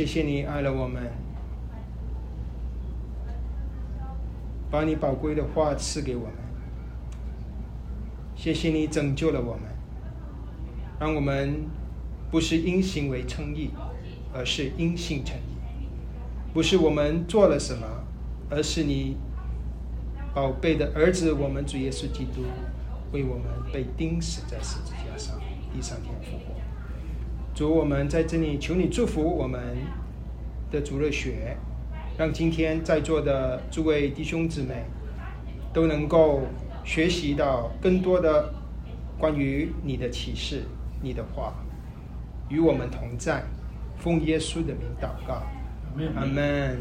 谢谢你爱了我们，把你宝贵的话赐给我们。谢谢你拯救了我们，让我们不是因行为称义，而是因信称义。不是我们做了什么，而是你宝贝的儿子，我们主耶稣基督为我们被钉死在十字架上，第三天复活。主，我们在这里求你祝福我们的主日学，让今天在座的诸位弟兄姊妹都能够学习到更多的关于你的启示、你的话，与我们同在。奉耶稣的名祷告，阿门。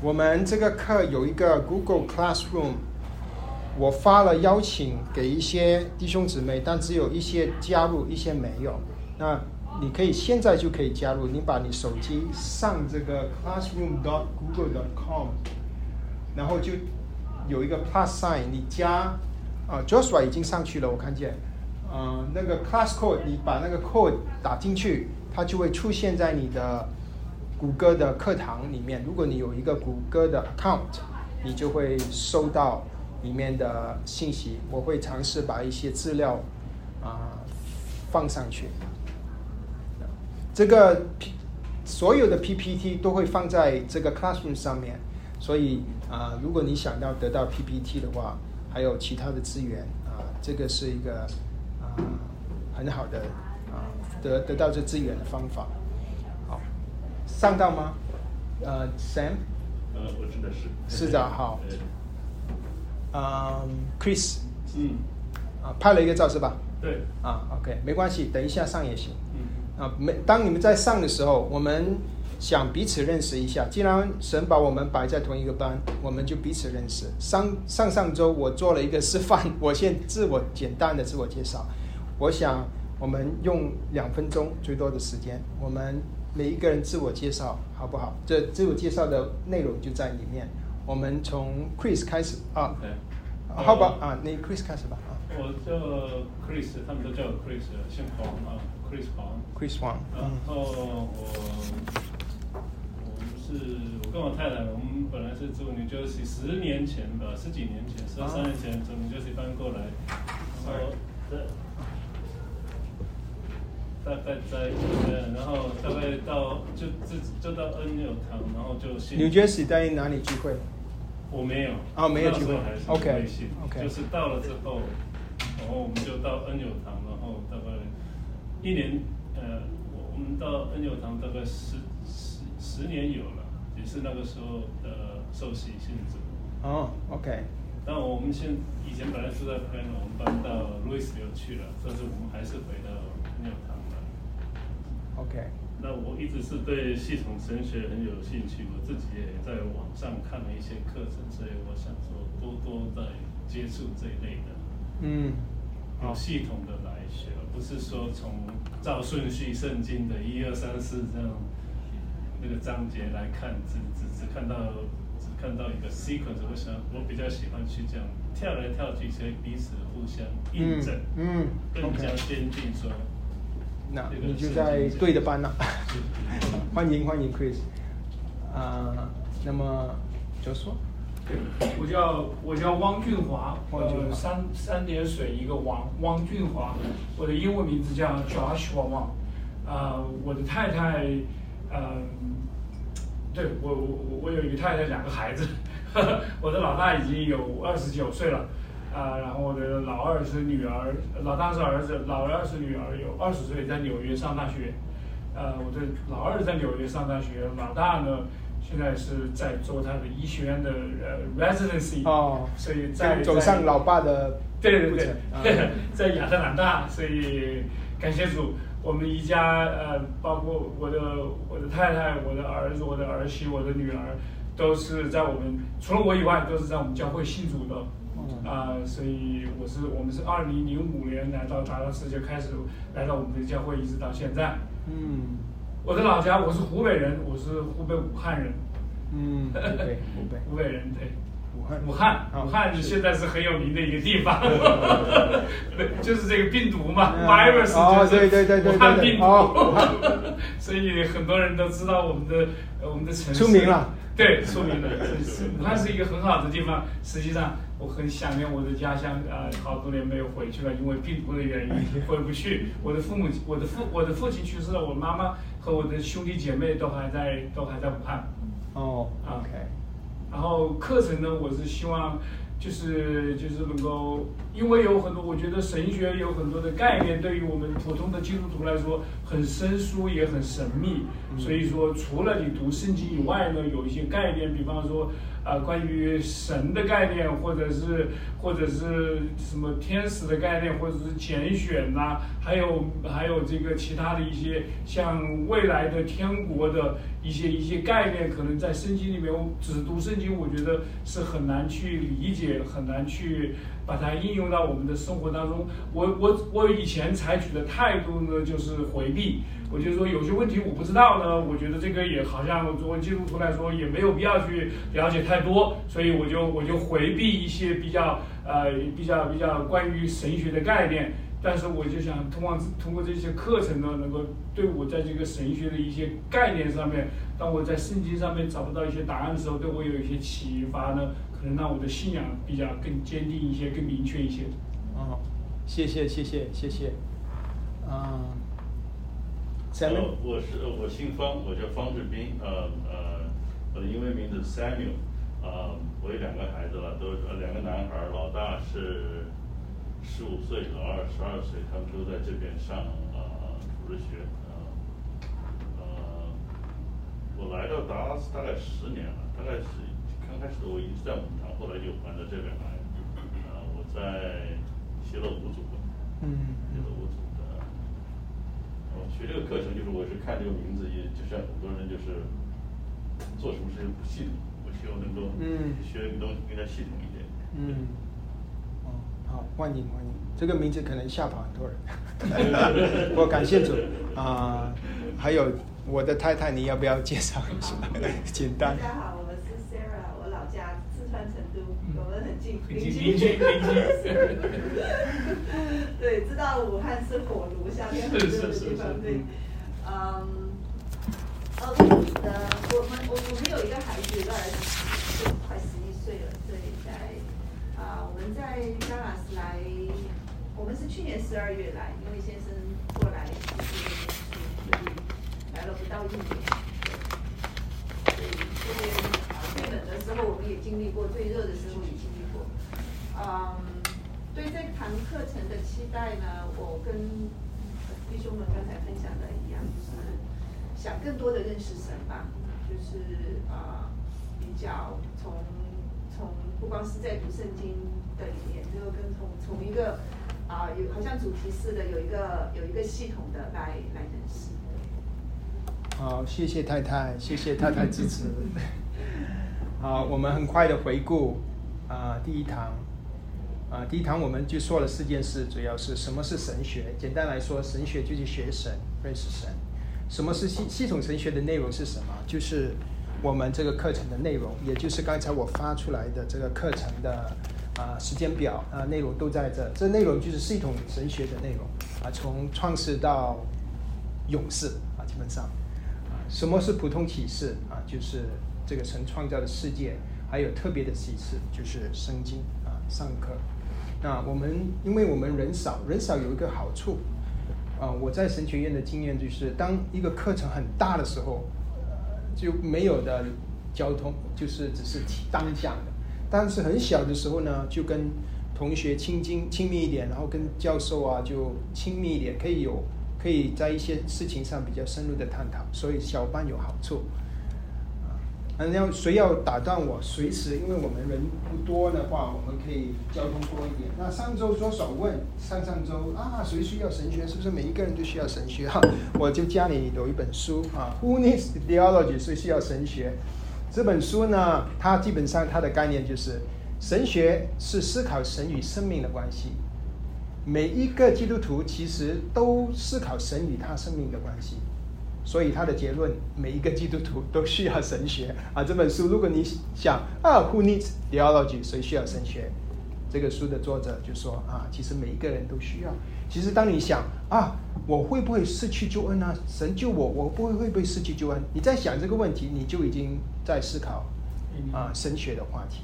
我们这个课有一个 Google Classroom，我发了邀请给一些弟兄姊妹，但只有一些加入，一些没有。那你可以现在就可以加入，你把你手机上这个 classroom dot google dot com，然后就有一个 plus sign，你加啊 Joshua 已经上去了，我看见，呃，那个 class code，你把那个 code 打进去，它就会出现在你的谷歌的课堂里面。如果你有一个谷歌的 account，你就会收到里面的信息。我会尝试把一些资料啊、放上去。这个 P 所有的 PPT 都会放在这个 Classroom 上面，所以啊、如果你想要得到 PPT 的话，还有其他的资源啊、这个是一个啊、很好的啊、得得到这资源的方法。好，上到吗？呃，Sam，呃，我真的是。是的好 呃嗯，Chris 嗯，啊，拍了一个照是吧？对，啊，OK，没关系，等一下上也行。嗯，啊，没，当你们在上的时候，我们想彼此认识一下。既然神把我们摆在同一个班，我们就彼此认识。上上上周我做了一个示范，我先自我简单的自我介绍。我想我们用两分钟最多的时间，我们每一个人自我介绍好不好？这自我介绍的内容就在里面。我们从 Chris 开始啊好吧啊，那 Chris 开始吧啊我叫 Chris，他们都叫我 Chris，姓黄啊，Chris 黄。，Chris Wang，然嗯后我我们是我跟我太太，我们本来是住 New Jersey，十年前吧，十几年前，十二三年前从 New Jersey 搬过来，然后在大概在呃，然后大概到就就就到恩纽堂，然后就信，New Jersey 在哪里聚会？我没有。啊没有机会那时候还是 OK，微信。OK 就是到了之后，然后我们就到恩友堂，然后大概一年，呃，我我们到恩友堂大概十十十年有了，也是那个时候的受洗信主。哦，OK，但我们现以前本来住在 Plano，我们搬到 Louisville 去了，但是我们还是回到恩友堂了。OK，那我一直是对系统神学很有兴趣，我自己也在网上看了一些课程，所以我想说多多在接触这一类的，嗯，有系统的来学，而不是说从照顺序圣经的一二三四这样那个章节来看，只只只看到只看到一个 sequence，我想我比较喜欢去这样跳来跳去，所以彼此互相印证，嗯嗯更加坚定说。那你就在对的班了，欢迎欢迎 Chris，啊、那么就说，我叫我叫汪俊华，汪俊华。呃，三三点水一个王，汪俊华，我的英文名字叫 Joshua Wang，啊、我的太太，嗯、对我我我我有一个太太，两个孩子，我的老大已经有二十九岁了，啊、然后我的老二是女儿，老大是儿子，老二是女儿，有二十岁，在纽约上大学，呃，我的老二在纽约上大学，老大呢现在是在做他的医学院的呃 residency，哦所以在走上老爸的对对对路 在亚特兰大，所以感谢主，我们一家呃，包括我的我的太太、我的儿子、我的儿媳、我的女儿，都是在我们除了我以外，都是在我们教会信主的。嗯啊、所以我是我们是二零零五年来到达拉斯就开始来到我们的教会，一直到现在。嗯我的老家我是湖北人，我是湖北武汉人。嗯，湖北湖北，湖北人对。武汉，武汉，啊武汉现在是很有名的一个地方，对，就是这个病毒嘛嗯，virus 哦就是对对对对武汉病毒，所以很多人都知道我们的呃我们的城市出名了，对，出名了，武汉是一个很好的地方。实际上，我很想念我的家乡，呃，好多年没有回去了，因为病毒的原因回不去。我的父母，我的父我的父亲去世了，我妈妈和我的兄弟姐妹都还在都还在武汉。哦啊，OK，然后课程呢，我是希望就是就是能够，因为有很多，我觉得神学有很多的概念，对于我们普通的基督徒来说很生疏也很神秘。所以说，除了你读圣经以外呢，有一些概念，比方说。啊、关于神的概念，或者是或者是什么天使的概念，或者是拣选呐、还有还有这个其他的一些像未来的天国的一些一些概念，可能在圣经里面，我只读圣经，我觉得是很难去理解，很难去把它应用到我们的生活当中。我我我以前采取的态度呢，就是回避。我就说有些问题我不知道呢，我觉得这个也好像作为基督徒来说也没有必要去了解太多，所以我就我就回避一些比较呃比较比较关于神学的概念。但是我就想通过通过这些课程呢，能够对我在这个神学的一些概念上面，当我在圣经上面找不到一些答案的时候，对我有一些启发呢，可能让我的信仰比较更坚定一些，更明确一些。哦，谢谢谢谢谢谢，嗯呃，我是我姓方，我叫方志斌，呃呃，我的英文名字 Samuel，呃，我有两个孩子了，都呃两个男孩儿，老大是十五岁，老二十二岁，他们都在这边上呃主日学，呃呃，我来到达拉斯大概十年了，大概是刚开始我一直在我们堂，后来就搬到这边来，呃，我在学了五组，嗯学了五组的。我学这个课程，就是我是看这个名字，也就像很多人就是做什么事情不系统，我希望能够嗯。学一个东西更加系统一点。嗯，哦，好，欢迎欢迎，这个名字可能吓跑很多人，我感谢主。啊、还有我的太太，你要不要介绍一下？简单。大。家好，我是 Sarah，我老家四川成都，我们很近，邻居。邻居邻居。对，知道武汉是火炉，夏天很热的是是是地方，是。对。嗯，呃，呃，我们我我们有一个孩子，大概十快十一岁了，所以在啊、我们在加拉斯来，我们是去年十二月来，因为先生过来就是所以来了不到一年。所以这边啊最冷的时候我们也经历过，最热的时候也经历过。嗯，对这堂课程的期待呢，我跟弟兄们刚才分享的一样，就是想更多的认识神吧，就是啊、比较从从不光是在读圣经的里面，就跟从从一个啊、有好像主题似的，有一个有一个系统的来来认识。好，谢谢太太，谢谢太太支持。好，我们很快的回顾啊、第一堂啊、第一堂我们就说了四件事，主要是什么是神学。简单来说，神学就是学神，认识神。什么是系系统神学的内容是什么？就是我们这个课程的内容，也就是刚才我发出来的这个课程的啊、时间表啊、内容都在这。这内容就是系统神学的内容啊、从创世到勇士啊，基本上啊，什么是普通启示啊？就是这个神创造的世界，还有特别的启示，就是圣经啊，上课。那我们因为我们人少，人少有一个好处啊，我在神学院的经验就是，当一个课程很大的时候，就没有的交通，就是只是单向的。但是很小的时候呢，就跟同学亲近亲密一点，然后跟教授啊就亲密一点，可以有可以在一些事情上比较深入的探讨，所以小班有好处。啊，嗯，要谁要打断我，随时，因为我们人不多的话，我们可以交通多一点。那上周左手问，上上周啊，谁需要神学？是不是每一个人都需要神学？哈，我就家里有一本书啊，Who needs theology？谁需要神学？这本书呢，它基本上它的概念就是，神学是思考神与生命的关系。每一个基督徒其实都思考神与他生命的关系。所以他的结论，每一个基督徒都需要神学啊。这本书，如果你想啊，Who needs theology？谁需要神学？这个书的作者就说啊，其实每一个人都需要。其实当你想啊，我会不会失去救恩呢？神救我，我不会会不会失去救恩？你在想这个问题，你就已经在思考啊神学的话题。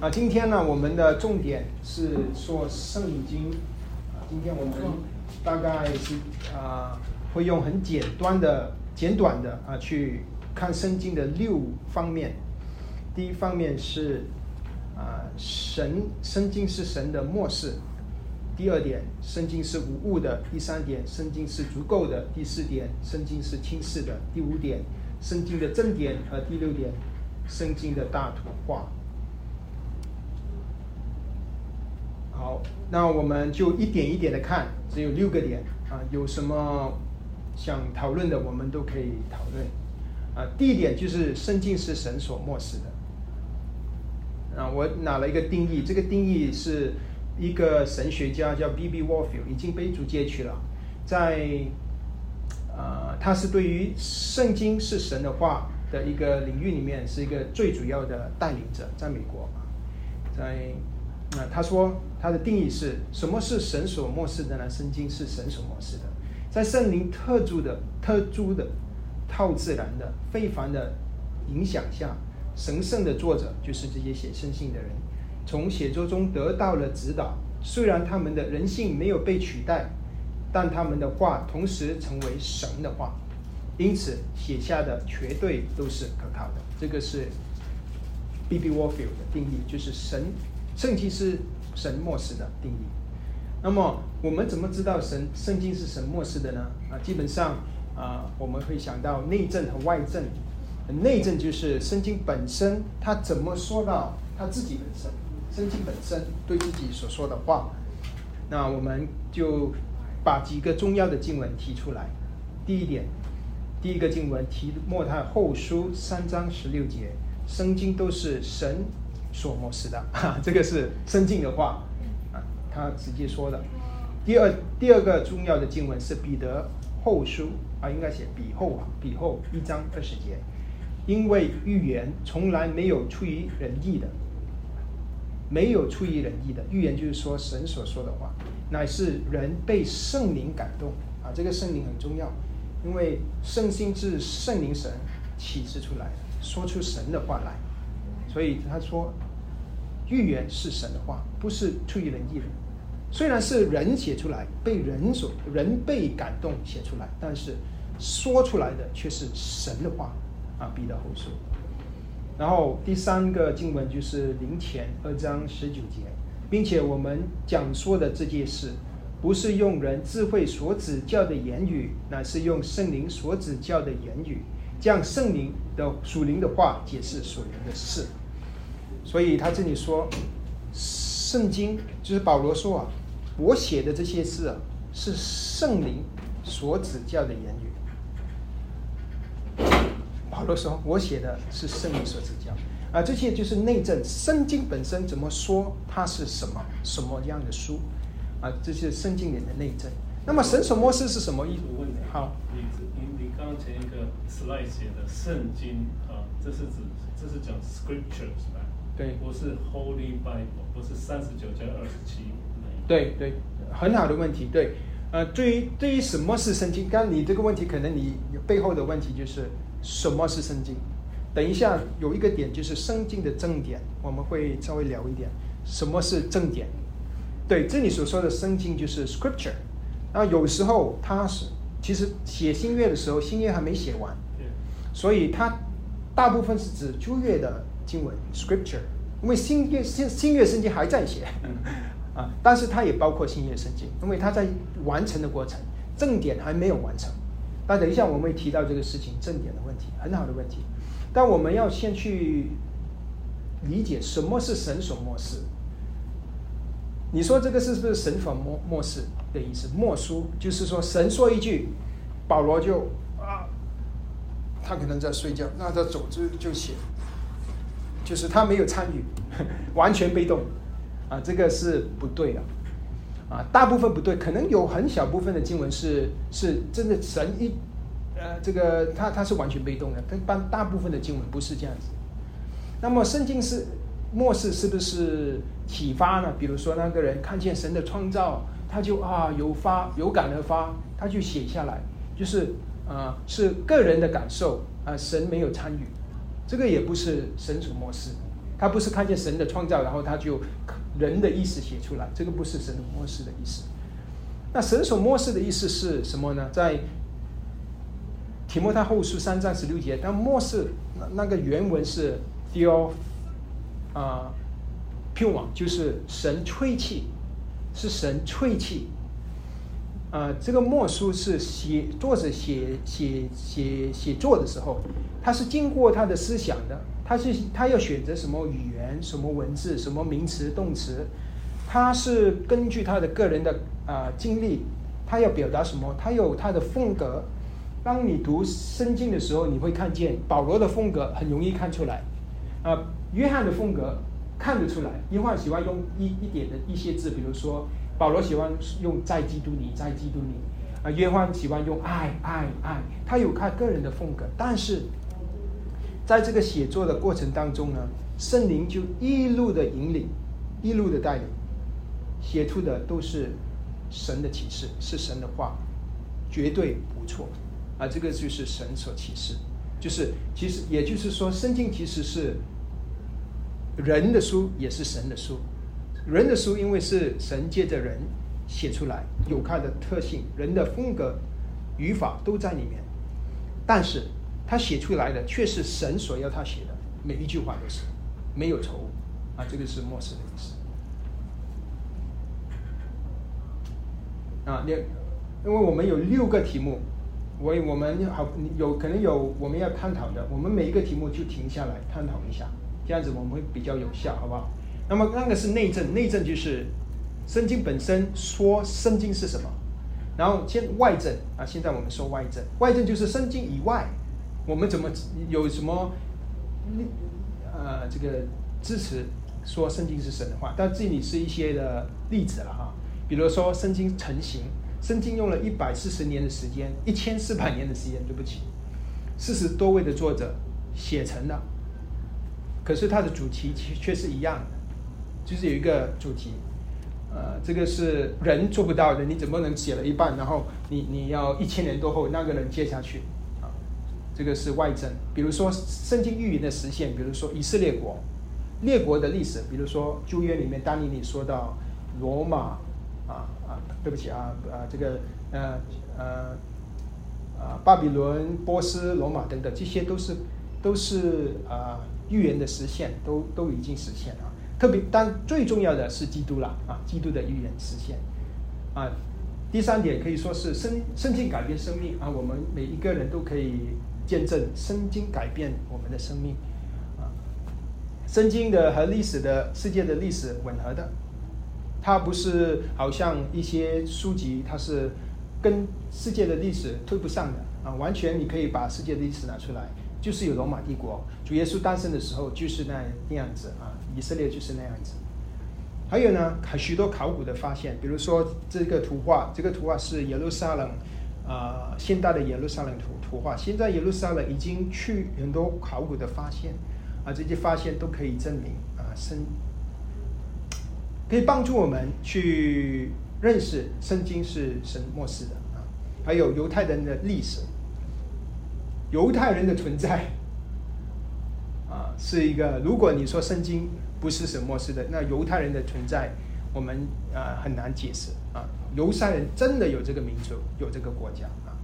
啊，今天呢，我们的重点是说圣经。啊，今天我们大概是啊，会用很简短的、简短的啊去看圣经的六方面。第一方面是啊，神圣经是神的末世。第二点，圣经是无误的；第三点，圣经是足够的；第四点，圣经是清晰的；第五点，圣经的正点和第六点，圣经的大图画。好，那我们就一点一点的看，只有六个点啊，有什么想讨论的，我们都可以讨论。啊，第一点就是圣经是神所漠视的。啊，我拿了一个定义，这个定义是。一个神学家叫 B.B. Warfield，已经被逐截取了。在呃，他是对于圣经是神的话的一个领域里面，是一个最主要的带领者，在美国。在那他说他的定义是什么是神所漠视的呢？圣经是神所漠视的，在圣灵特殊的、特殊的、超自然的、非凡的影响下，神圣的作者就是这些写圣经的人。从写作中得到了指导，虽然他们的人性没有被取代，但他们的话同时成为神的话，因此写下的绝对都是可靠的。这个是 B.B. Warfield 的定义，就是神圣经是神末世的定义。那么我们怎么知道神圣经是神末世的呢？啊，基本上啊，我们会想到内证和外证。内证就是圣经本身，它怎么说到它自己本身。圣经本身对自己所说的话，那我们就把几个重要的经文提出来。第一点，第一个经文提莫太后书三章十六节，圣经都是神所漠视的，哈这个是圣经的话，他直接说的。第二第二个重要的经文是彼得后书啊，应该写彼后啊，彼后一章二十节，因为预言从来没有出于人意的。没有出于人意的预言，就是说神所说的话，乃是人被圣灵感动啊。这个圣灵很重要，因为圣心是圣灵神启示出来，说出神的话来。所以他说，预言是神的话，不是出于人意的。虽然是人写出来，被人所人被感动写出来，但是说出来的却是神的话啊。彼得后书。然后第三个经文就是零前二章十九节，并且我们讲说的这件事，不是用人智慧所指教的言语，乃是用圣灵所指教的言语，将圣灵的属灵的话解释属灵的事。所以他这里说，圣经就是保罗说啊，我写的这些事啊，是圣灵所指教的言语。保罗说：“我写的是圣灵所指教啊，这些就是内证。圣经本身怎么说，它是什么什么样的书啊？这是圣经里的内证。那么神所漠视是什么意思？好，你你你刚刚前一个 slide 写的圣经啊，这是指这是讲 scripture 是吧？对，不是 Holy Bible，不是三十九加二十七。对对，很好的问题。对，呃，对于对于什么是圣经？刚你这个问题，可能你背后的问题就是。什么是圣经？等一下有一个点就是圣经的正点，我们会稍微聊一点。什么是正点？对，这里所说的圣经就是 scripture。那有时候它是其实写新约的时候，新约还没写完，所以它大部分是指旧约的经文 scripture。因为新约新新约圣经还在写 啊，但是它也包括新约圣经，因为它在完成的过程，正点还没有完成。那等一下我们会提到这个事情正点的问题，很好的问题。但我们要先去理解什么是神所漠视。你说这个是不是神所漠漠视的意思？默书就是说神说一句，保罗就啊，他可能在睡觉，那他走就就写，就是他没有参与，完全被动啊，这个是不对的。啊，大部分不对，可能有很小部分的经文是是真的神一呃这个他他是完全被动的，但大大部分的经文不是这样子。那么圣经是末世是不是启发呢？比如说那个人看见神的创造，他就啊有发有感而发，他就写下来，就是啊是个人的感受啊，神没有参与，这个也不是神所末世，他不是看见神的创造，然后他就人的意思写出来，这个不是神末世的意思。那神所末世的意思是什么呢？在提摩太后书三章十六节，但末世那那个原文是。theo 啊 p u 就是神吹气，是神吹气。啊，这个墨书是写作者写写写写作的时候，他是经过他的思想的，他是他要选择什么语言、什么文字、什么名词、动词，他是根据他的个人的啊经历，他要表达什么，他有他的风格。当你读圣经的时候，你会看见保罗的风格很容易看出来。啊，约翰的风格看得出来。约翰喜欢用一一点的一些字，比如说保罗喜欢用在基督里，在基督里。啊，约翰喜欢用爱爱爱，他有他个人的风格。但是在这个写作的过程当中呢，圣灵就一路的引领，一路的带领，写出的都是神的启示，是神的话，绝对不错。啊，这个就是神所启示，就是其实也就是说，圣经其实是。人的书也是神的书，人的书因为是神借着人写出来，有它的特性，人的风格、语法都在里面。但是他写出来的却是神所要他写的，每一句话都是没有错误啊！这个是末世的意思啊。你因为我们有六个题目，我我们好有可能有我们要探讨的，我们每一个题目就停下来探讨一下。这样子我们会比较有效，好不好？那么那个是内证，内证就是圣经本身说圣经是什么，然后先外证啊。现在我们说外证，外证就是圣经以外，我们怎么有什么呃这个支持说圣经是神的话？但这里是一些的例子了哈，比如说圣经成型，圣经用了一百四十年的时间，一千四百年的时间，对不起，四十多位的作者写成的。可是它的主题却却是一样的，就是有一个主题，呃，这个是人做不到的，你怎么能写了一半，然后你你要一千年多后那个人接下去啊？这个是外证，比如说圣经预言的实现，比如说以色列国列国的历史，比如说旧约里面当年你说到罗马啊啊，对不起啊啊，这个呃呃啊巴比伦、波斯、罗马等等，这些都是都是啊。预言的实现都都已经实现了，特别但最重要的是基督了啊！基督的预言实现啊！第三点可以说是圣圣经改变生命啊！我们每一个人都可以见证圣经改变我们的生命啊！圣经的和历史的世界的历史吻合的，它不是好像一些书籍，它是跟世界的历史推不上的啊！完全你可以把世界的历史拿出来。就是有罗马帝国，主耶稣诞生的时候就是那那样子啊，以色列就是那样子。还有呢，还许多考古的发现，比如说这个图画，这个图画是耶路撒冷啊，现代的耶路撒冷图图画。现在耶路撒冷已经去很多考古的发现啊，这些发现都可以证明啊，圣可以帮助我们去认识圣经是神末世的啊，还有犹太人的历史。犹太人的存在 啊，是一个。如果你说圣经不是什么是的，那犹太人的存在，我们啊很难解释啊。犹太人真的有这个民族，有这个国家啊。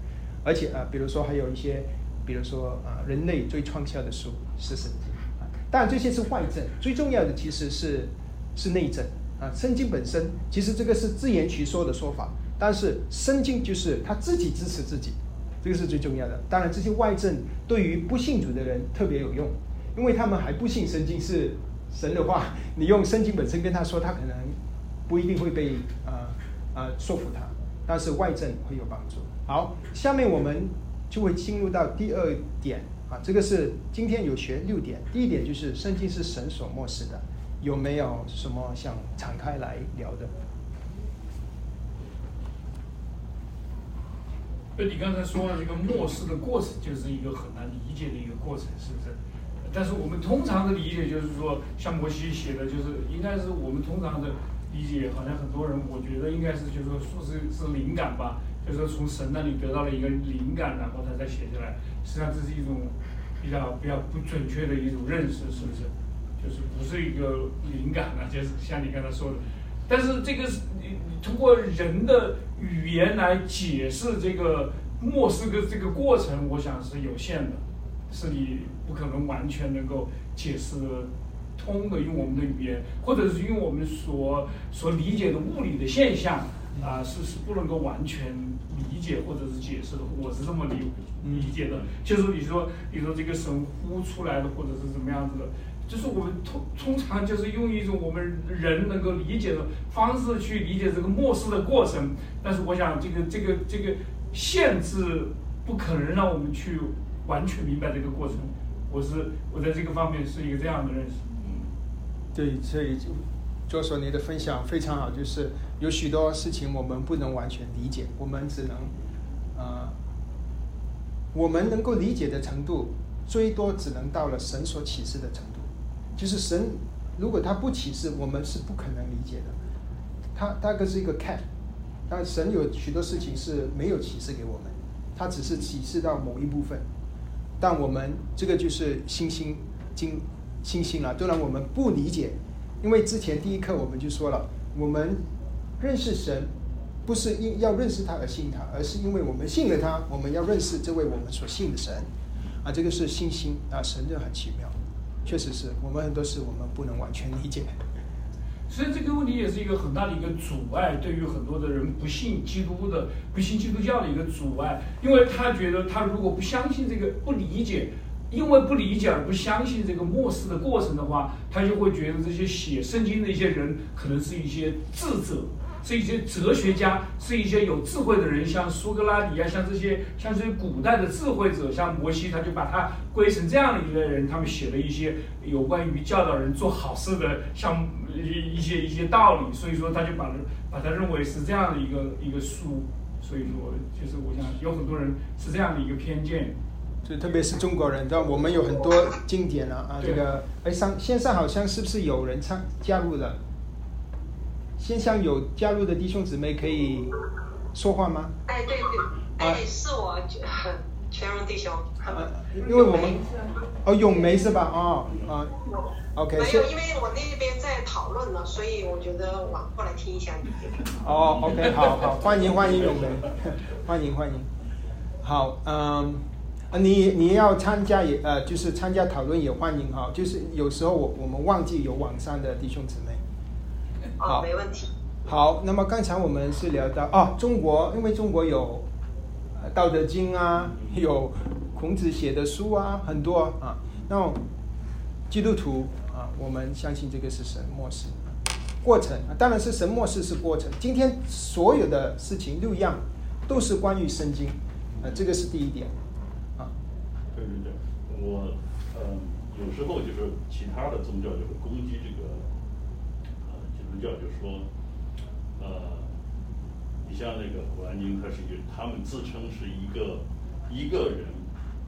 而且啊，比如说还有一些，比如说啊，人类最畅销的书是圣经啊。当然这些是外证，最重要的其实是是内证啊。圣经本身其实这个是自圆其说的说法，但是圣经就是他自己支持自己。这个是最重要的。当然，这些外证对于不信主的人特别有用，因为他们还不信圣经是神的话，你用圣经本身跟他说，他可能不一定会被呃呃说服他，但是外症会有帮助。好，下面我们就会进入到第二点，啊，这个是今天有学六点，第一点就是圣经是神所漠视的，有没有什么想敞开来聊的？就你刚才说的这个漠视的过程，就是一个很难理解的一个过程，是不是？但是我们通常的理解就是说，像摩西写的，就是应该是我们通常的理解，好像很多人我觉得应该是就是说说是是灵感吧，就是说从神那里得到了一个灵感，然后他再写下来。实际上这是一种比较比较不准确的一种认识，是不是？就是不是一个灵感啊，就是像你刚才说的。但是这个是你你通过人的语言来解释这个末世的这个过程，我想是有限的，是你不可能完全能够解释通的，用我们的语言，或者是用我们所所理解的物理的现象啊，是是不能够完全理解或者是解释的。我是这么理理解的，就是你说你说这个神呼出来的，或者是怎么样子的。就是我们通通常就是用一种我们人能够理解的方式去理解这个末世的过程，但是我想这个这个这个限制不可能让我们去完全明白这个过程。我是我在这个方面是一个这样的认识。嗯，对，所以就就说你的分享非常好，就是有许多事情我们不能完全理解，我们只能呃，我们能够理解的程度，最多只能到了神所启示的程度。就是神，如果他不启示，我们是不可能理解的。他大概是一个 cat，但神有许多事情是没有启示给我们，他只是启示到某一部分。但我们这个就是星星经星星了，当然我们不理解，因为之前第一课我们就说了，我们认识神不是因要认识他而信他，而是因为我们信了他，我们要认识这位我们所信的神。啊，这个是信心啊，神就很奇妙。确实是我们很多事我们不能完全理解，所以这个问题也是一个很大的一个阻碍，对于很多的人不信基督的、不信基督教的一个阻碍，因为他觉得他如果不相信这个、不理解，因为不理解而不相信这个末世的过程的话，他就会觉得这些写圣经的一些人可能是一些智者。是一些哲学家，是一些有智慧的人，像苏格拉底啊，像这些，像这些古代的智慧者，像摩西，他就把他归成这样的一个人。他们写了一些有关于教导人做好事的，像一一些一些道理。所以说，他就把把他认为是这样的一个一个书。所以说，就是我想有很多人是这样的一个偏见。就特别是中国人，但我们有很多经典了啊。这个哎，上线上好像是不是有人参加入了？线上有加入的弟兄姊妹可以说话吗？哎，对对，哎，是我全荣弟兄。因为我们哦，咏梅是吧？哦，啊，OK。没有，因为我那边在讨论呢，所以我觉得往过来听一下你。哦，OK，好好，欢迎欢迎咏梅，欢迎欢迎。好，嗯，你你要参加也呃，就是参加讨论也欢迎哈。就是有时候我我们忘记有网上的弟兄姊妹。好，没问题。好，那么刚才我们是聊到哦，中国，因为中国有《道德经》啊，有孔子写的书啊，很多啊。那基督徒啊，我们相信这个是神末世过程，当然是神末世是过程。今天所有的事情六样都是关于圣经，啊，这个是第一点啊。对对对，我嗯，有时候就是其他的宗教就会攻击这个。教就是说，呃，你像那个《古兰经》，它是一个，他们自称是一个一个人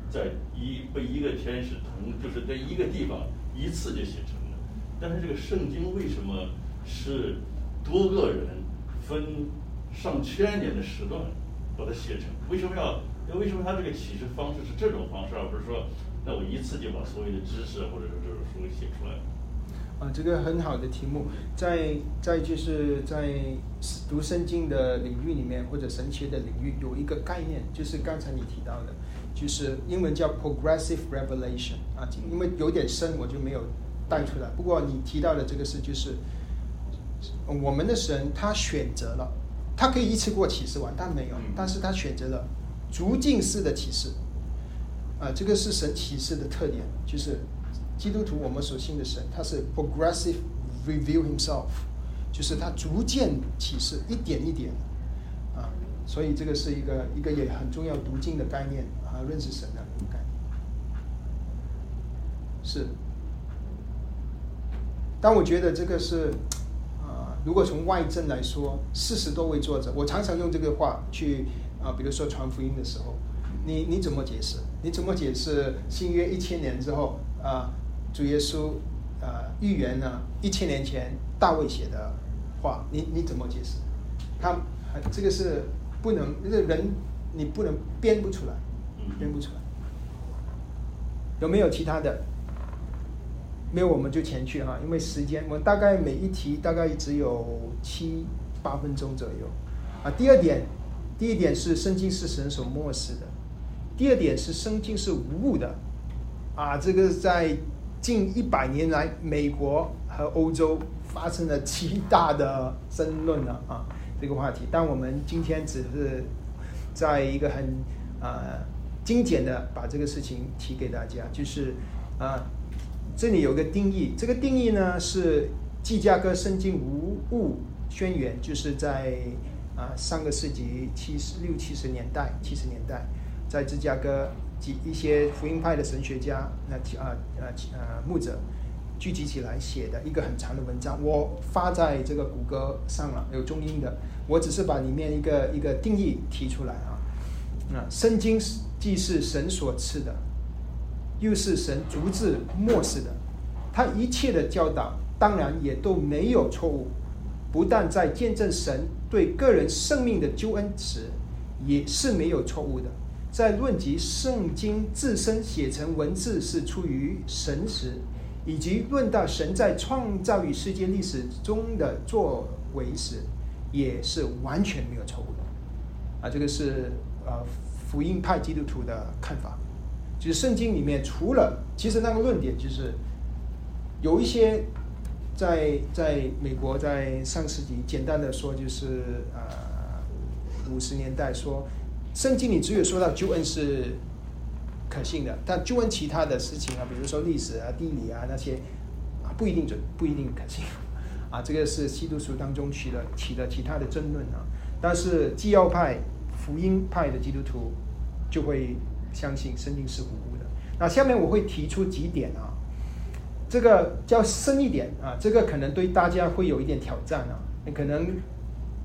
在一被一个天使同，就是在一个地方一次就写成的。但是这个圣经为什么是多个人分上千年的时段把它写成？为什么要？那为什么他这个启示方式是这种方式，而不是说，那我一次就把所有的知识或者说这种书写出来？啊，这个很好的题目，在在就是在读圣经的领域里面，或者神学的领域，有一个概念，就是刚才你提到的，就是英文叫 progressive revelation 啊，因为有点深，我就没有带出来。不过你提到的这个是，就是我们的神他选择了，他可以一次过启示完，但没有，但是他选择了逐进式的启示，啊，这个是神启示的特点，就是。基督徒，我们所信的神，他是 progressive reveal himself，就是他逐渐启示，一点一点，啊，所以这个是一个一个也很重要读经的概念啊，认识神的概念，是。但我觉得这个是，啊，如果从外证来说，四十多位作者，我常常用这个话去啊，比如说传福音的时候，你你怎么解释？你怎么解释新约一千年之后啊，主耶稣啊预言呢？一千年前大卫写的话，你你怎么解释？他这个是不能，这个人你不能编不出来，编不出来。有没有其他的？没有我们就前去哈，因为时间，我们大概每一题大概只有七八分钟左右。啊，第二点，第一点是圣经是神所漠视的，第二点是圣经是无误的。啊，这个在近一百年来，美国和欧洲发生了极大的争论了啊，这个话题。但我们今天只是在一个很呃精简的把这个事情提给大家，就是啊。这里有个定义，这个定义呢是芝加哥圣经无误宣言，就是在啊上个世纪七十六七十年代，七十年代，在芝加哥及一些福音派的神学家，那啊啊啊牧者聚集起来写的一个很长的文章，我发在这个谷歌上了，有中英的，我只是把里面一个一个定义提出来啊，那圣经既是神所赐的。又是神逐字漠视的，他一切的教导当然也都没有错误，不但在见证神对个人生命的救恩时，也是没有错误的。在论及圣经自身写成文字是出于神时，以及论到神在创造与世界历史中的作为时，也是完全没有错误的。啊，这个是呃福音派基督徒的看法。就是圣经里面，除了其实那个论点，就是有一些在在美国在上世纪，简单的说就是呃五十年代说，圣经里只有说到救恩是可信的，但救恩其他的事情啊，比如说历史啊、地理啊那些啊不一定准，不一定可信 啊。这个是基督徒当中起了起了其他的争论啊。但是基要派、福音派的基督徒就会。相信圣经是无误的。那下面我会提出几点啊，这个叫深一点啊，这个可能对大家会有一点挑战啊。可能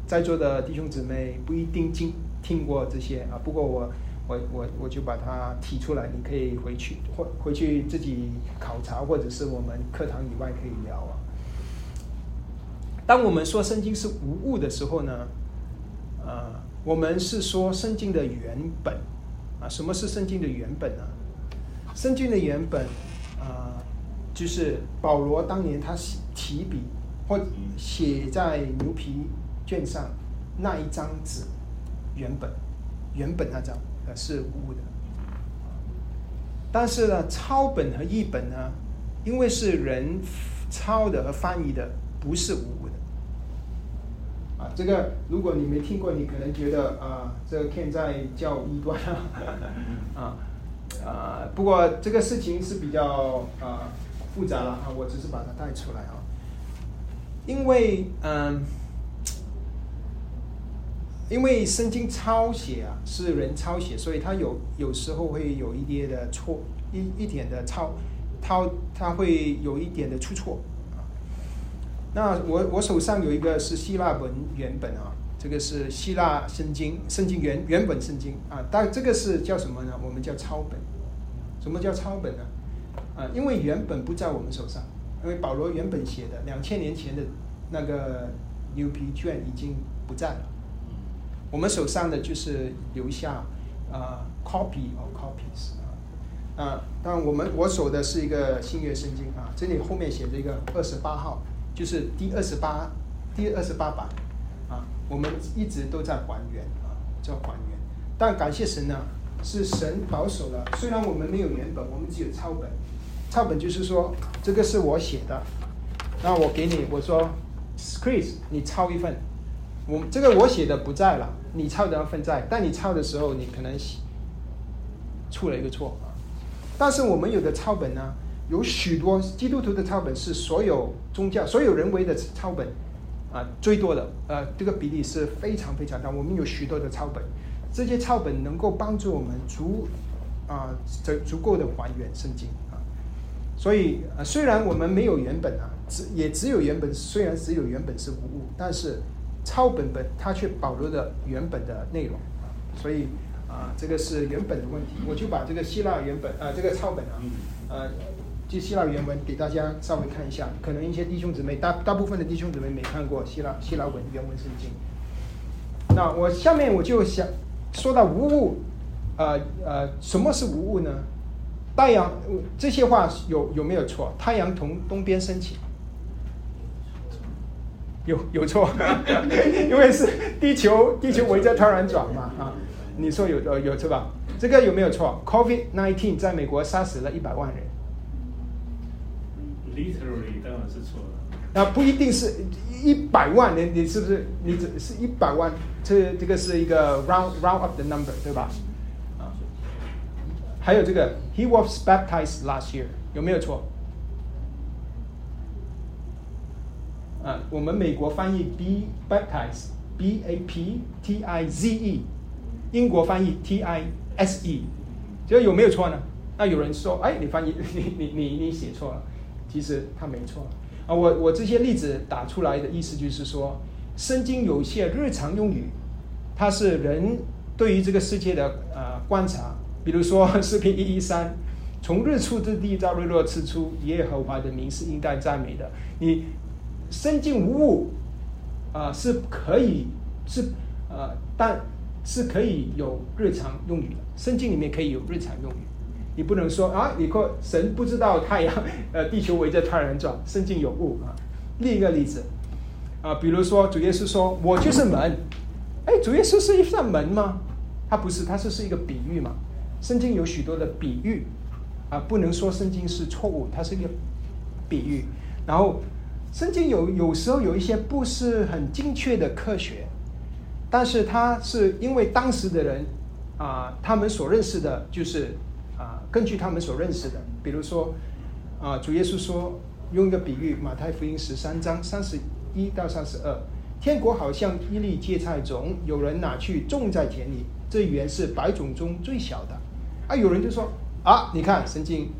在座的弟兄姊妹不一定经听过这些啊，不过我我我我就把它提出来，你可以回去或回去自己考察，或者是我们课堂以外可以聊啊。当我们说圣经是无误的时候呢，呃，我们是说圣经的原本。啊，什么是圣经的原本呢？圣经的原本，啊，就是保罗当年他提笔或写在牛皮卷上那一张纸，原本，原本那张呃是无误的。但是呢，抄本和译本呢，因为是人抄的和翻译的，不是无误的。啊，这个如果你没听过，你可能觉得啊，这个 Ken 在叫异端 啊，啊，不过这个事情是比较啊复杂了啊，我只是把它带出来啊，因为嗯，因为圣经抄写啊是人抄写，所以它有有时候会有一点的错，一一点的抄，抄它会有一点的出错啊。那我我手上有一个是希腊文原本啊，这个是希腊圣经，圣经原原本圣经啊，但这个是叫什么呢？我们叫抄本。什么叫抄本呢？啊，因为原本不在我们手上，因为保罗原本写的两千年前的那个牛皮卷已经不在了。我们手上的就是留下啊 copy of copies 啊啊，但我们我手的是一个新约圣经啊，这里后面写着一个二十八号。就是第二十八，第二十八版，啊，我们一直都在还原啊，在还原。但感谢神呢，是神保守了。虽然我们没有原本，我们只有抄本。抄本就是说，这个是我写的，那我给你，我说，Chris，你抄一份。我这个我写的不在了，你抄的那份在。但你抄的时候，你可能出了一个错啊。但是我们有的抄本呢。有许多基督徒的抄本是所有宗教、所有人为的抄本，啊，最多的，呃，这个比例是非常非常大。我们有许多的抄本，这些抄本能够帮助我们足，啊，足足够的还原圣经啊。所以，呃，虽然我们没有原本啊，只也只有原本，虽然只有原本是无误，但是抄本本它却保留了原本的内容啊，所以啊，这个是原本的问题。我就把这个希腊原本啊，这个抄本啊，呃，就希腊原文给大家稍微看一下。可能一些弟兄姊妹大大部分的弟兄姊妹没看过希腊希腊文原文圣经。那我下面我就想说到无误，呃呃，什么是无误呢？太阳这些话有有没有错？太阳从东边升起。有有错，因为是地球地球围着太阳转嘛啊，你说有呃有错吧？这个有没有错？Covid nineteen 在美国杀死了一百万人。Literally 当然是错了。那，不一定是一百万人，你是不是？你只是一百万，这这个是一个 round round up 的 number 对吧？啊，还有这个 He was baptized last year 有没有错？啊，我们美国翻译 be baptized b a p t i z e，英国翻译 t i s e，这有没有错呢？那有人说，哎，你翻译 你你你你写错了，其实他没错啊。我我这些例子打出来的意思就是说，圣经有些日常用语，它是人对于这个世界的呃观察，比如说视频一一三，从日出之地到日落之处，耶和华的名是应该赞美的，你。生经无误，啊，是可以是呃，但是可以有日常用语的。圣经里面可以有日常用语，你不能说啊，你说神不知道太阳，呃，地球围着太阳转，圣经有误啊。另一个例子，啊，比如说主耶稣说：“我就是门。”哎，主耶稣是一扇门吗？他不是，他是是一个比喻嘛。圣经有许多的比喻，啊，不能说圣经是错误，它是一个比喻，然后。圣经有有时候有一些不是很精确的科学，但是它是因为当时的人啊，他们所认识的，就是啊，根据他们所认识的，比如说啊，主耶稣说用一个比喻，马太福音十三章三十一到三十二，天国好像一粒芥菜种，有人拿去种在田里，这原是百种中最小的，啊，有人就说啊，你看圣经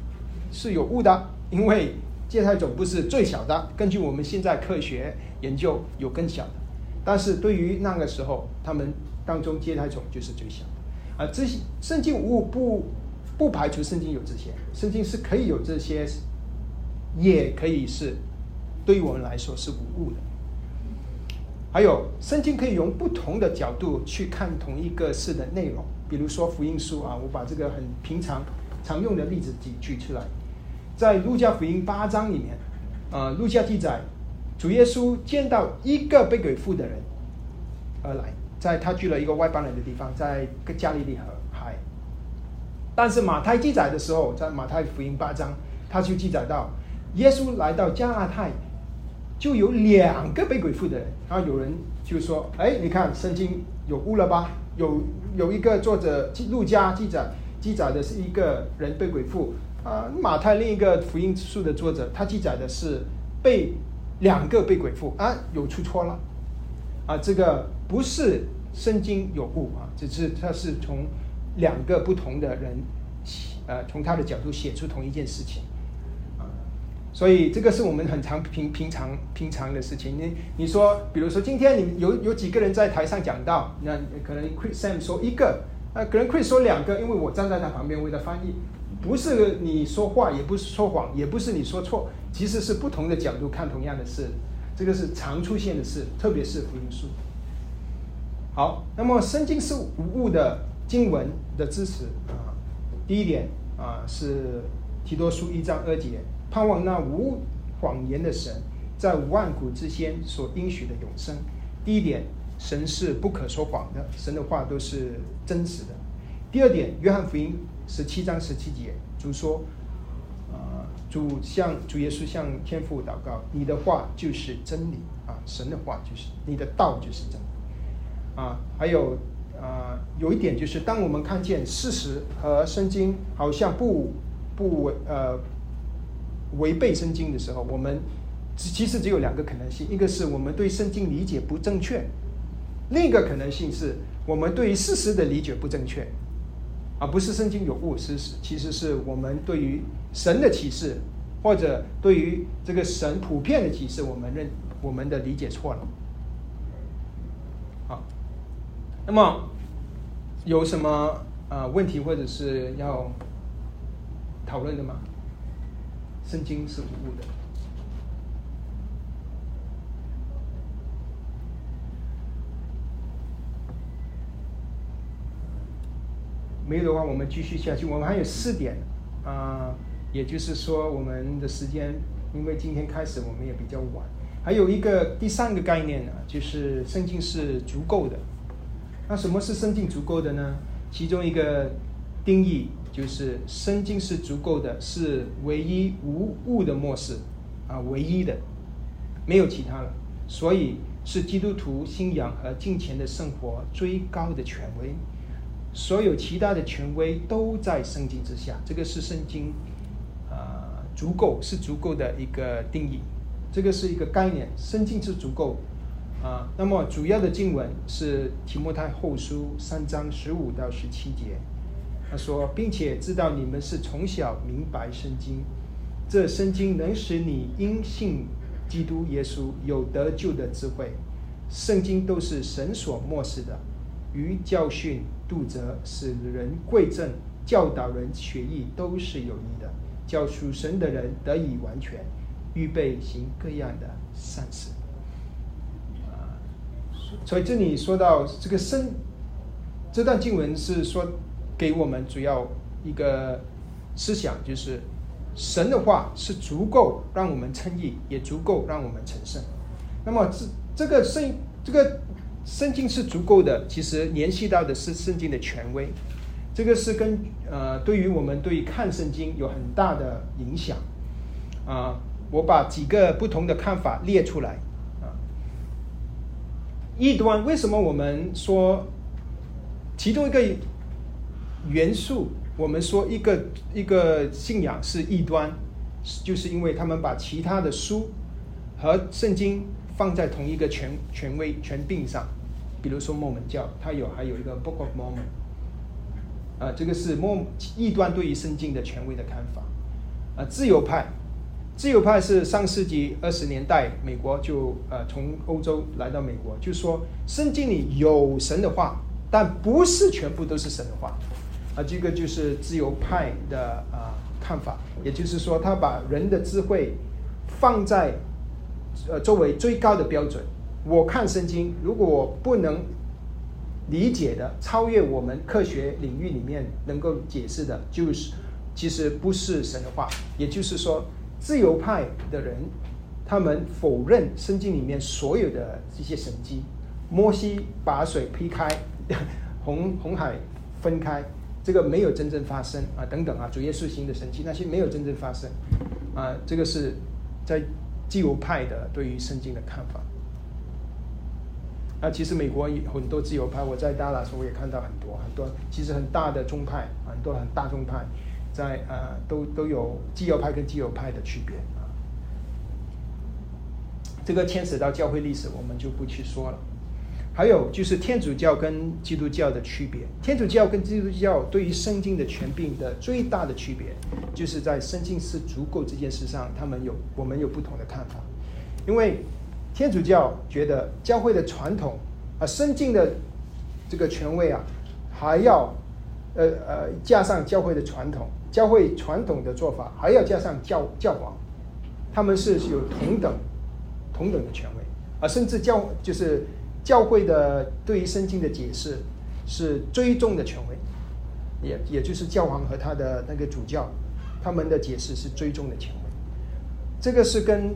是有误的，因为。芥菜种不是最小的，根据我们现在科学研究，有更小的。但是对于那个时候，他们当中芥菜种就是最小的。啊，这些圣经无误不不排除圣经有这些，圣经是可以有这些，也可以是对于我们来说是无误的。还有，圣经可以用不同的角度去看同一个事的内容，比如说福音书啊，我把这个很平常常用的例子举举出来。在路加福音八章里面，啊，路加记载，主耶稣见到一个被鬼附的人而来，在他去了一个外邦人的地方，在加利利河海。但是马太记载的时候，在马太福音八章，他就记载到，耶稣来到加拉太，就有两个被鬼附的人。然后有人就说：“哎，你看圣经有误了吧？有有一个作者路加记载记载的是一个人被鬼附。”啊，马太另一个福音书的作者，他记载的是被两个被鬼附啊，有出错了啊，这个不是圣经有误啊，只是他是从两个不同的人，呃，从他的角度写出同一件事情啊，所以这个是我们很常平平常平常的事情。你你说，比如说今天你有有几个人在台上讲到，那可能 Chris Sam 说一个，啊，可能 Chris 说两个，因为我站在他旁边为他翻译。不是你说话，也不是说谎，也不是你说错，其实是不同的角度看同样的事，这个是常出现的事，特别是福音书。好，那么圣经是无误的经文的支持啊。第一点啊是提多书一章二节，盼望那无谎言的神在万古之间所应许的永生。第一点，神是不可说谎的，神的话都是真实的。第二点，约翰福音。十七章十七节，主说：“啊，主向主耶稣向天父祷告，你的话就是真理啊，神的话就是你的道就是真理啊。还有啊，有一点就是，当我们看见事实和圣经好像不不违呃违背圣经的时候，我们其实只有两个可能性：一个是我们对圣经理解不正确，另一个可能性是我们对于事实的理解不正确。”而不是圣经有误，事实其实是我们对于神的启示或者对于这个神普遍的启示，我们认我们的理解错了。好，那么有什么啊问题或者是要讨论的吗？圣经是无误的。没有的话，我们继续下去。我们还有四点啊，也就是说，我们的时间，因为今天开始我们也比较晚。还有一个第三个概念呢，就是圣经是足够的。那什么是圣经足够的呢？其中一个定义就是圣经是足够的，是唯一无误的末世啊，唯一的，没有其他了。所以是基督徒信仰和金钱的生活最高的权威。所有其他的权威都在圣经之下，这个是圣经，啊，足够是足够的一个定义，这个是一个概念，圣经是足够，啊，那么主要的经文是提摩太后书三章十五到十七节，他说，并且知道你们是从小明白圣经，这圣经能使你因信基督耶稣有得救的智慧，圣经都是神所漠视的。于教训、度责、使人贵正、教导人学艺，都是有益的，教属神的人得以完全，预备行各样的善事。啊，所以这里说到这个生，这段经文是说给我们主要一个思想，就是神的话是足够让我们称义，也足够让我们成圣。那么这这个圣这个。圣经是足够的，其实联系到的是圣经的权威，这个是跟呃，对于我们对看圣经有很大的影响啊。我把几个不同的看法列出来啊。异端为什么我们说其中一个元素，我们说一个一个信仰是异端，就是因为他们把其他的书和圣经放在同一个权权威权柄上。比如说摩门教，它有还有一个 Book of Mormon，啊，这个是摩异端对于圣经的权威的看法。啊，自由派，自由派是上世纪二十年代美国就呃从欧洲来到美国，就说圣经里有神的话，但不是全部都是神的话。啊，这个就是自由派的啊看法，也就是说他把人的智慧放在呃作为最高的标准。我看圣经，如果我不能理解的、超越我们科学领域里面能够解释的，就是其实不是神的话。也就是说，自由派的人，他们否认圣经里面所有的这些神迹，摩西把水劈开，红红海分开，这个没有真正发生啊，等等啊，主耶稣行的神迹那些没有真正发生啊，这个是在自由派的对于圣经的看法。啊，其实美国有很多自由派，我在大拉斯我也看到很多很多，其实很大的宗派，很多很大宗派，在呃都都有自由派跟自由派的区别啊。这个牵扯到教会历史，我们就不去说了。还有就是天主教跟基督教的区别，天主教跟基督教对于圣经的权柄的最大的区别，就是在圣经是足够这件事上，他们有我们有不同的看法，因为。天主教觉得教会的传统啊，圣经的这个权威啊，还要呃呃加上教会的传统，教会传统的做法还要加上教教皇，他们是有同等同等的权威。啊，甚至教就是教会的对于圣经的解释是最终的权威，也也就是教皇和他的那个主教他们的解释是最终的权威，这个是跟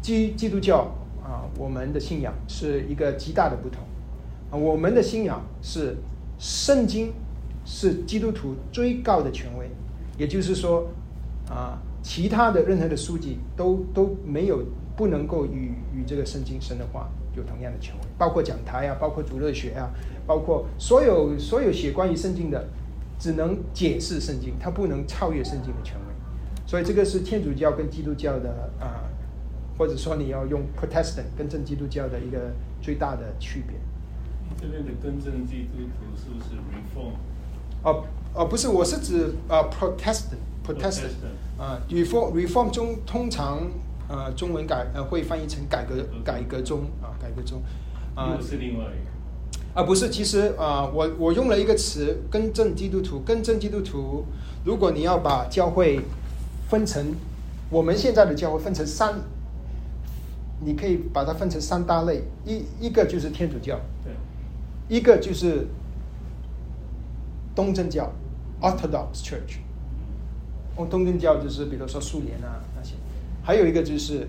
基基督教。啊，我们的信仰是一个极大的不同。我们的信仰是圣经是基督徒最高的权威，也就是说，啊，其他的任何的书籍都都没有不能够与与这个圣经神的话有同样的权威，包括讲台啊，包括主热学啊，包括所有所有写关于圣经的，只能解释圣经，它不能超越圣经的权威。所以这个是天主教跟基督教的啊。或者说你要用 Protestant 跟正基督教的一个最大的区别。这边的更正基督徒是不是 Reform？哦哦，不是，我是指呃 Protestant Protestant Protestant 啊，Reform Reform 中通常呃中文改呃会翻译成改革改革中啊改革中。啊。又是另外一个。啊不是，其实啊我我用了一个词更正基督徒，更正基督徒，如果你要把教会分成我们现在的教会分成三，你可以把它分成三大类，一一个就是天主教，对，一个就是东正教 （Orthodox Church），哦，东正教就是比如说苏联啊还有一个就是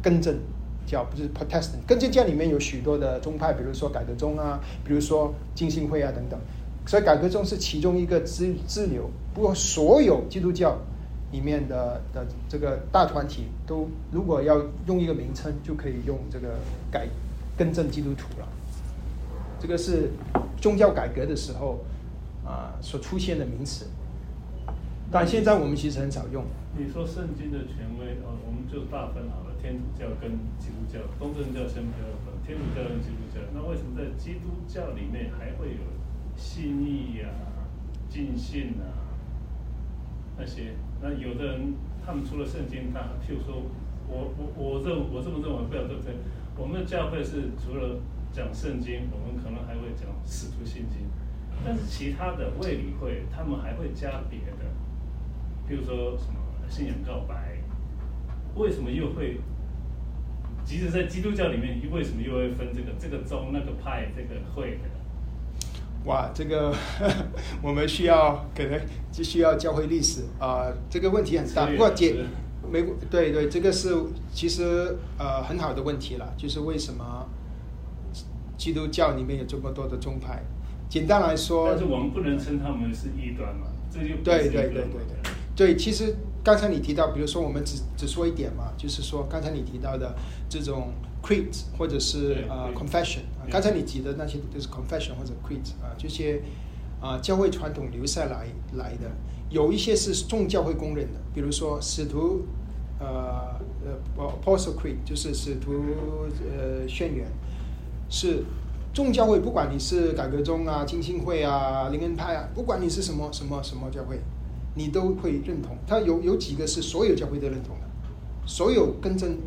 更正教，不是 Protestant。更正教里面有许多的宗派，比如说改革宗啊，比如说浸信会啊等等。所以改革宗是其中一个支支流，不过所有基督教里面的的这个大团体都，如果要用一个名称，就可以用这个改更正基督徒了。这个是宗教改革的时候啊、所出现的名词，但现在我们其实很少用。你说圣经的权威，呃，就大分好了，天主教跟基督教，东正教先不要分，天主教跟基督教，那为什么在基督教里面还会有信义呀、尽信啊那些？那有的人他们除了圣经，他譬如说，我我我认我这么认为，不知道对不对？我们的教会是除了讲圣经，我们可能还会讲使徒信经，但是其他的卫理会他们还会加别的。譬如说什么信仰告白，为什么又会？即使在基督教里面，为什么又会分这个这个宗那个派这个会的？哇，这个 我们需要可能就需要教会历史啊、这个问题很大。不过解是美国对对，这个是其实呃很好的问题了，就是为什么基督教里面有这么多的宗派？简单来说，但是我们不能称他们是异端嘛，这就对对对对对对，其实刚才你提到，比如说我们只只说一点嘛，就是说刚才你提到的这种 creed 或者是呃 confession，啊刚才你提的那些都是 confession 或者 creed 啊，这些啊教会传统留下来来的，有一些是众教会公认的，比如说使徒呃呃 apostle creed 就是使徒呃宣言是众教会，不管你是改革宗啊、浸信会啊、灵恩派啊，不管你是什么什么什么教会，你都会认同。它有有几个是所有教会都认同的，所有跟真，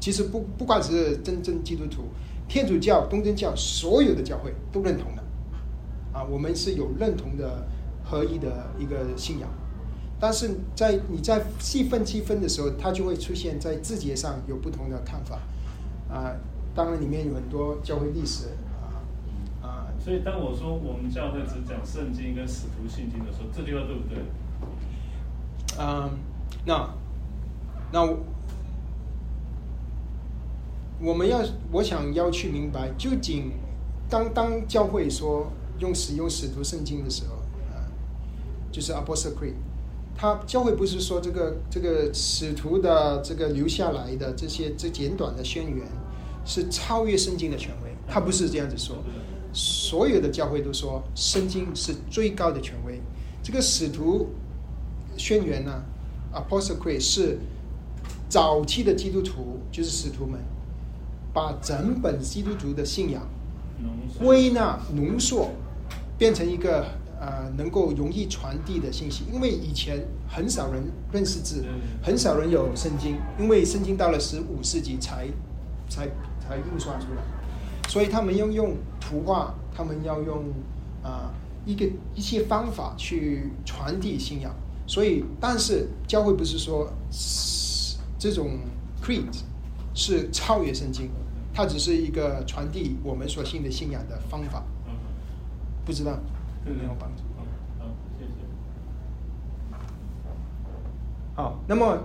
其实不不管是真正基督徒、天主教、东正教，所有的教会都认同的。啊，我们是有认同的合一的一个信仰。但是在你在细分细分的时候，它就会出现在字节上有不同的看法。啊，当然里面有很多教会历史啊，所以当我说我们教会只讲圣经跟使徒信经的时候，这句话对不对？嗯，那那我们要我想要去明白，究竟当当教会说用使用使徒圣经的时候，啊，就是 Apostolic，他教会不是说这个这个使徒的这个留下来的这些这简短的宣言是超越圣经的权威，他不是这样子说。所有的教会都说圣经是最高的权威。这个使徒宣言呢，Apostle Creed 是早期的基督徒，就是使徒们，把整本基督徒的信仰归纳浓缩，变成一个呃能够容易传递的信息。因为以前很少人认识字，很少人有圣经，因为圣经到了十五世纪才才才印刷出来，所以他们要用图画，他们要用啊、一个一些方法去传递信仰。所以，但是教会不是说这种 creed 是超越圣经，它只是一个传递我们所信的信仰的方法。不知道有没有帮助？好，那么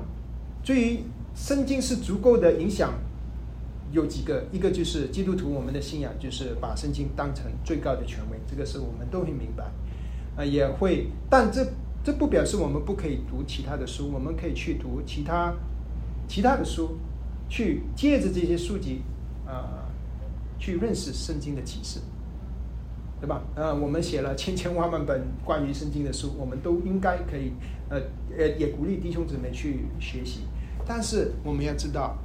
对于圣经是足够的影响，有几个，一个就是基督徒我们的信仰就是把圣经当成最高的权威，这个是我们都会明白，啊、也会，但这这不表示我们不可以读其他的书，我们可以去读其他其他的书，去借着这些书籍啊、去认识圣经的启示。对吧？呃，我们写了千千万万本关于圣经的书，我们都应该可以，呃，呃，也鼓励弟兄姊妹去学习。但是我们要知道，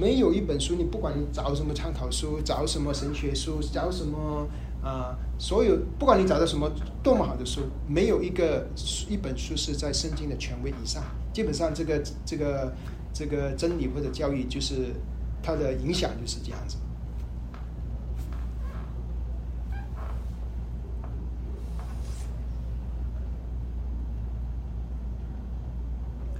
没有一本书，你不管你找什么参考书，找什么神学书，找什么啊，所有不管你找到什么多么好的书，没有一个一本书是在圣经的权威以上。基本上，这个这个这个真理或者教育，就是它的影响就是这样子。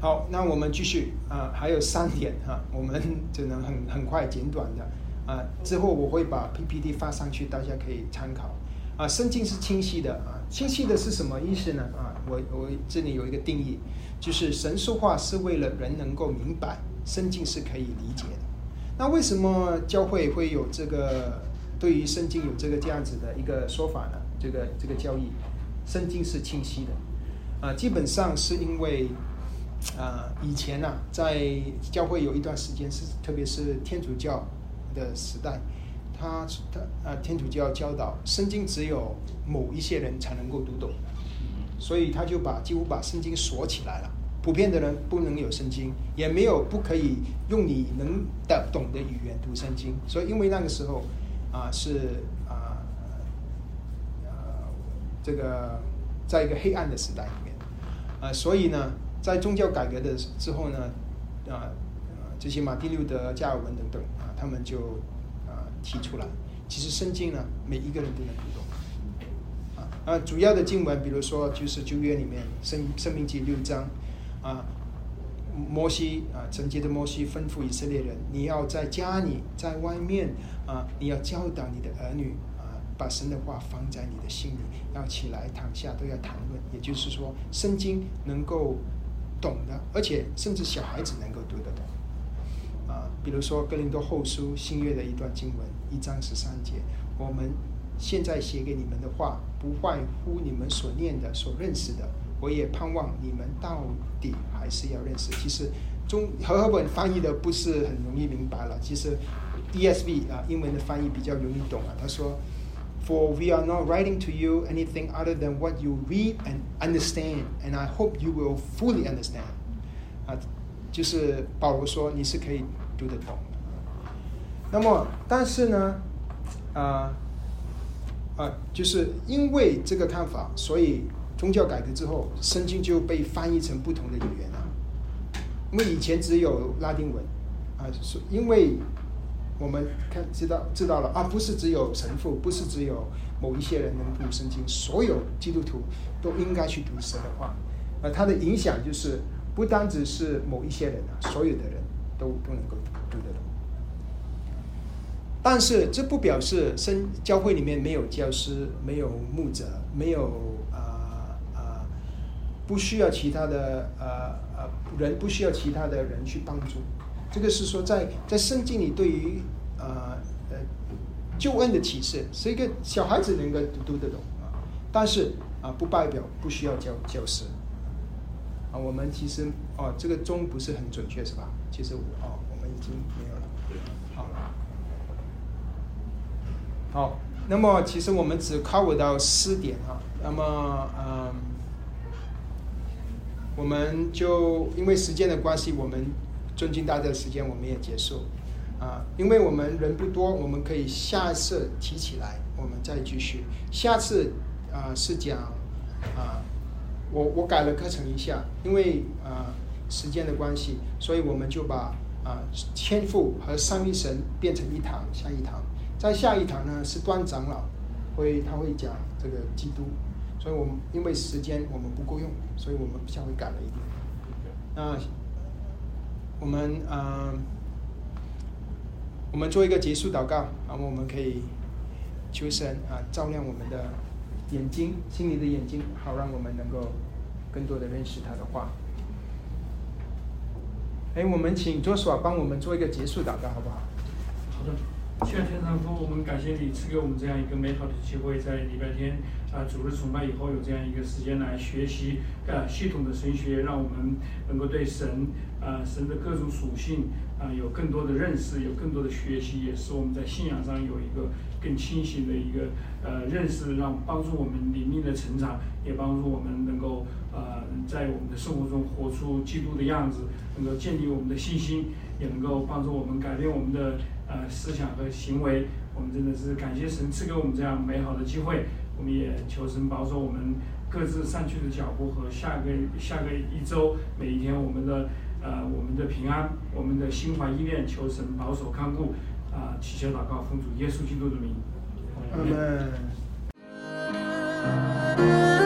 好，那我们继续啊，还有三点哈，我们 只能很很快简短的啊。之后我会把 PPT 发上去，大家可以参考啊。圣经是清晰的啊，清晰的是什么意思呢？啊，我我这里有一个定义，就是神说话是为了人能够明白，圣经是可以理解的。那为什么教会会有这个对于圣经有这个这样子的一个说法呢？这个这个教义，圣经是清晰的啊，基本上是因为。啊，以前呢，在教会有一段时间是，特别是天主教的时代，他他啊，天主教教导圣经只有某一些人才能够读懂，所以他就把几乎把圣经锁起来了，普遍的人不能有圣经，也没有不可以用你能的懂的语言读圣经，所以因为那个时候啊是啊呃这个在一个黑暗的时代里面。啊，所以呢。在宗教改革的之后呢，啊，这些马丁路德、加尔文等等，他们就啊提出来，其实圣经呢，每一个人都能读懂，啊啊，主要的经文，比如说就是旧约里面《生生命记》六章，啊，摩西啊，圣洁的摩西吩咐以色列人，你要在家里，在外面啊，你要教导你的儿女啊，把神的话放在你的心里，要起来躺下都要谈论，也就是说，圣经能够。懂的，而且甚至小孩子能够读得懂，比如说《哥林多后书》新约的一段经文，一章十三节，我们现在写给你们的话，不外乎你们所念的、所认识的。我也盼望你们到底还是要认识。其实中和合本翻译的不是很容易明白了，其实 ESV 啊，英文的翻译比较容易懂啊。他说。For we are not writing to you anything other than what you read and understand, and I hope you will fully understand. 啊，就是保罗说你是可以读得懂。那么，但是呢，啊啊，就是因为这个看法，所以宗教改革之后，圣经就被翻译成不同的语言了。因为以前只有拉丁文，啊，是因为。我们看知道知道了啊，不是只有神父，不是只有某一些人能读圣经，所有基督徒都应该去读神的话。呃，它的影响就是不单只是某一些人啊，所有的人都不能够读得懂。但是这不表示圣教会里面没有教师，没有牧者，没有啊啊，不需要其他的呃呃人，不需要其他的人去帮助。这个是说，在在圣经里对于呃呃救恩的启示，是一个小孩子能够读得懂啊，但是啊不代表不需要教教师啊。我们其实哦，这个钟不是很准确是吧？其实哦，我们已经没有了。好，好，那么其实我们只 cover 到四点啊。那么嗯，我们就因为时间的关系，我们。尊敬大家的时间，我们也结束啊，因为我们人不多，我们可以下次提起来，我们再继续。下次啊是讲啊，我我改了课程一下，因为啊时间的关系，所以我们就把啊天赋和上一神变成一堂，下一堂，在下一堂呢是端长老会他会讲这个基督，所以我们因为时间我们不够用，所以我们稍微改了一点。那。我们嗯，我们做一个结束祷告，然后我们可以求神啊照亮我们的眼睛，心里的眼睛，好让我们能够更多的认识他的话。哎，我们请左手帮我们做一个结束祷告，好不好？好的。谢谢天上父，我们感谢你赐给我们这样一个美好的机会，在礼拜天啊主日崇拜以后有这样一个时间来学习啊系统的神学，让我们能够对神啊神的各种属性啊有更多的认识，有更多的学习，也是我们在信仰上有一个更清醒的一个呃认识，让帮助我们灵命的成长，也帮助我们能够呃在我们的生活中活出基督的样子，能够建立我们的信心。也能够帮助我们改变我们的呃思想和行为。我们真的是感谢神赐给我们这样美好的机会。我们也求神保守我们各自散去的脚步和下个下个一周每一天我们的呃我们的平安，我们的心怀意念，求神保守看顾啊，祈求祷告奉主耶稣基督的名。阿门。